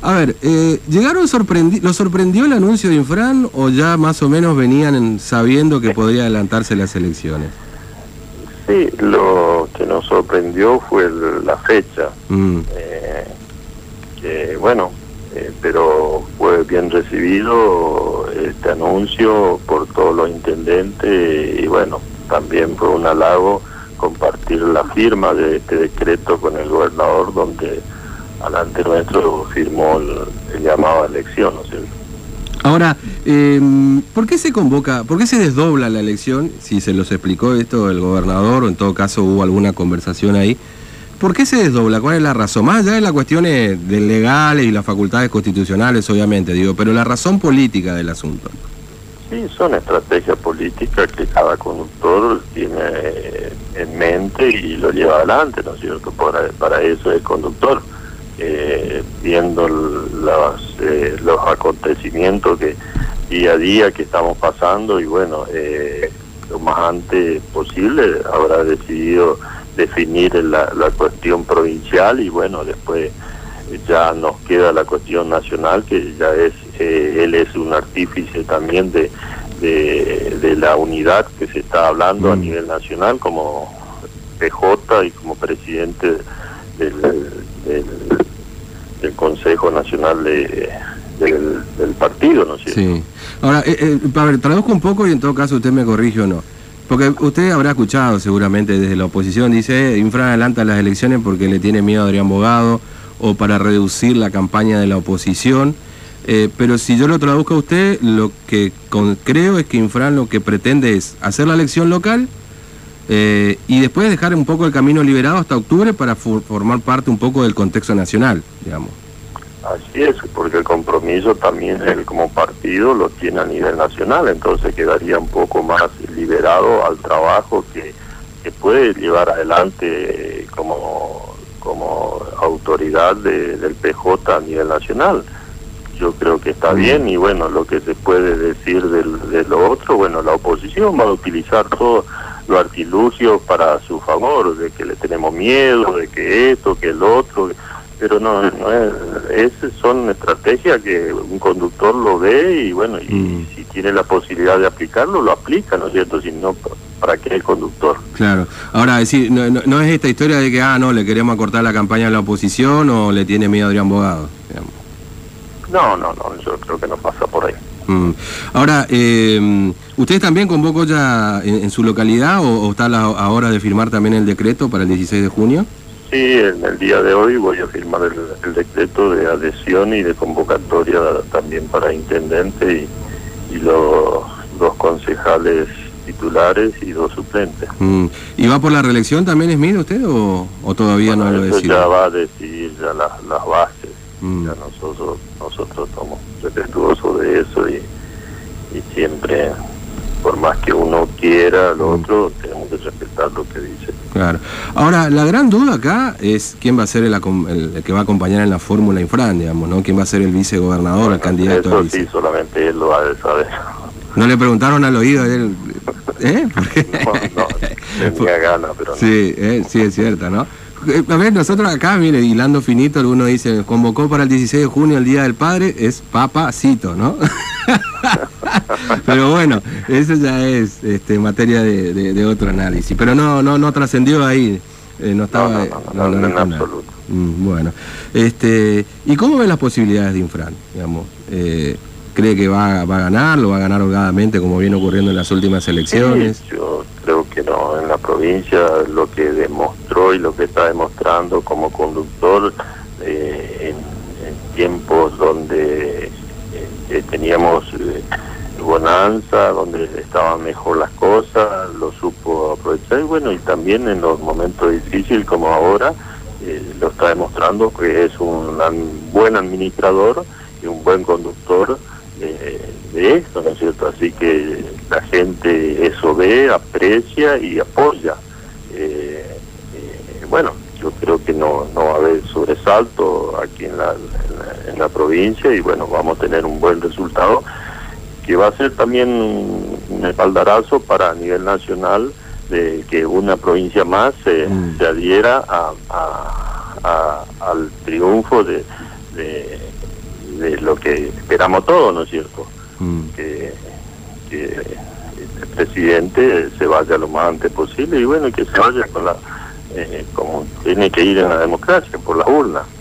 A ver, eh, ¿llegaron sorprendi ¿lo sorprendió el anuncio de Infran o ya más o menos venían sabiendo que podría adelantarse las elecciones? Sí, lo que nos sorprendió fue la fecha. Mm. Eh, que bueno, eh, pero fue bien recibido este anuncio por todos los intendentes y bueno, también fue un halago compartir la firma de este decreto con el gobernador donde alante nuestro firmó el, llamado a elección, ¿no es cierto? Ahora, eh, ¿por qué se convoca, por qué se desdobla la elección? Si se los explicó esto el gobernador o en todo caso hubo alguna conversación ahí. ¿Por qué se desdobla? ¿Cuál es la razón? Más allá de las cuestiones de legales y las facultades constitucionales, obviamente, digo, pero la razón política del asunto. Sí, son estrategias políticas que cada conductor tiene en mente y lo lleva adelante, ¿no es cierto? Para, para eso es conductor. Eh, viendo los, eh, los acontecimientos que día a día que estamos pasando y bueno, eh, lo más antes posible habrá decidido definir la, la cuestión provincial y bueno, después ya nos queda la cuestión nacional que ya es, él es un artífice también de, de, la unidad que se está hablando a mm. nivel nacional como PJ y como presidente del, Consejo Nacional de, del, partido, ¿no es cierto? Sí. Ahora, eh, eh, traduzco un poco y en todo caso usted me corrige o no. Porque usted habrá escuchado seguramente desde la oposición, dice, Infra adelanta las elecciones porque le tiene miedo a Adrián Bogado o para reducir la campaña de la oposición. Eh, pero si yo lo traduzco a usted, lo que creo es que Infran lo que pretende es hacer la elección local eh, y después dejar un poco el camino liberado hasta octubre para formar parte un poco del contexto nacional, digamos. Así es, porque el compromiso también él como partido lo tiene a nivel nacional, entonces quedaría un poco más liberado al trabajo que, puede llevar adelante como, como autoridad del PJ a nivel nacional. Yo creo que está bien y bueno, lo que se puede decir de lo otro, bueno, la oposición va a utilizar todo los artilugios para su favor, de que le tenemos miedo, de que esto, que el otro, pero no, no es, son estrategias que un conductor lo ve y bueno, y mm. si tiene la posibilidad de aplicarlo, lo aplica, ¿no es cierto? Si no, ¿para qué el conductor? Claro, ahora decir, no, no, es esta historia de que, ah, no, le queremos acortar la campaña a la oposición o le tiene miedo a Adrián Bogado. No, no, no, yo creo que no pasa por ahí. Mm. Ahora, eh, ¿usted también convocó ya en, su localidad o, está a la hora de firmar también el decreto para el 16 de junio? Sí, en el día de hoy voy a firmar el, decreto de adhesión y de convocatoria también para intendente y, los dos concejales titulares y dos suplentes. Mm. ¿Y va por la reelección también, Smith, usted o, todavía no lo decide? ya va a decidir ya las bases. Mm. Ya nosotros, nosotros somos respetuosos de eso y, siempre, por más que uno quiera lo mm. otro, tenemos que respetar lo que dice. Claro. Ahora, la gran duda acá es quién va a ser el, que va a acompañar en la fórmula Infran, digamos, ¿no? ¿Quién va a ser el vicegobernador, el candidato? Eso sí, solamente él lo va a saber. ¿No le preguntaron al oído a él? ¿Eh? No, no, tenía ganas, pero no. Sí, eh, sí, es cierto, ¿no? Eh, a ver, nosotros acá, mire, hilando finito, alguno dice, convocó para el 16 de junio el Día del Padre, es papacito, ¿no? Pero bueno, eso ya es este, materia de, otro análisis. Pero no, no, no trascendió ahí, eh, no estaba... No, no, en absoluto. Mm, bueno, este, ¿y cómo ven las posibilidades de Infran? Digamos, eh, ¿Cree que va, va a ganar, lo va a ganar holgadamente como viene ocurriendo en las últimas elecciones? yo creo que no, en la provincia lo que demostró y lo que está demostrando como conductor eh, en, tiempos donde eh, teníamos eh, donde estaban mejor las cosas, lo supo aprovechar y bueno, y también en los momentos difíciles como ahora, lo está demostrando que es un buen administrador y un buen conductor de, esto, ¿no es cierto? Así que la gente eso ve, aprecia y apoya. Eh, eh, bueno, yo creo que no, no va a haber sobresalto aquí en la, en la, provincia y bueno, vamos a tener un buen resultado que va a ser también un espaldarazo para a nivel nacional de que una provincia más se, mm. adhiera a, al triunfo de de lo que esperamos todos, ¿no es cierto? Mm. Que, que el presidente se vaya lo más antes posible y bueno, que se vaya con la, eh, como tiene que ir en la democracia, por la urna.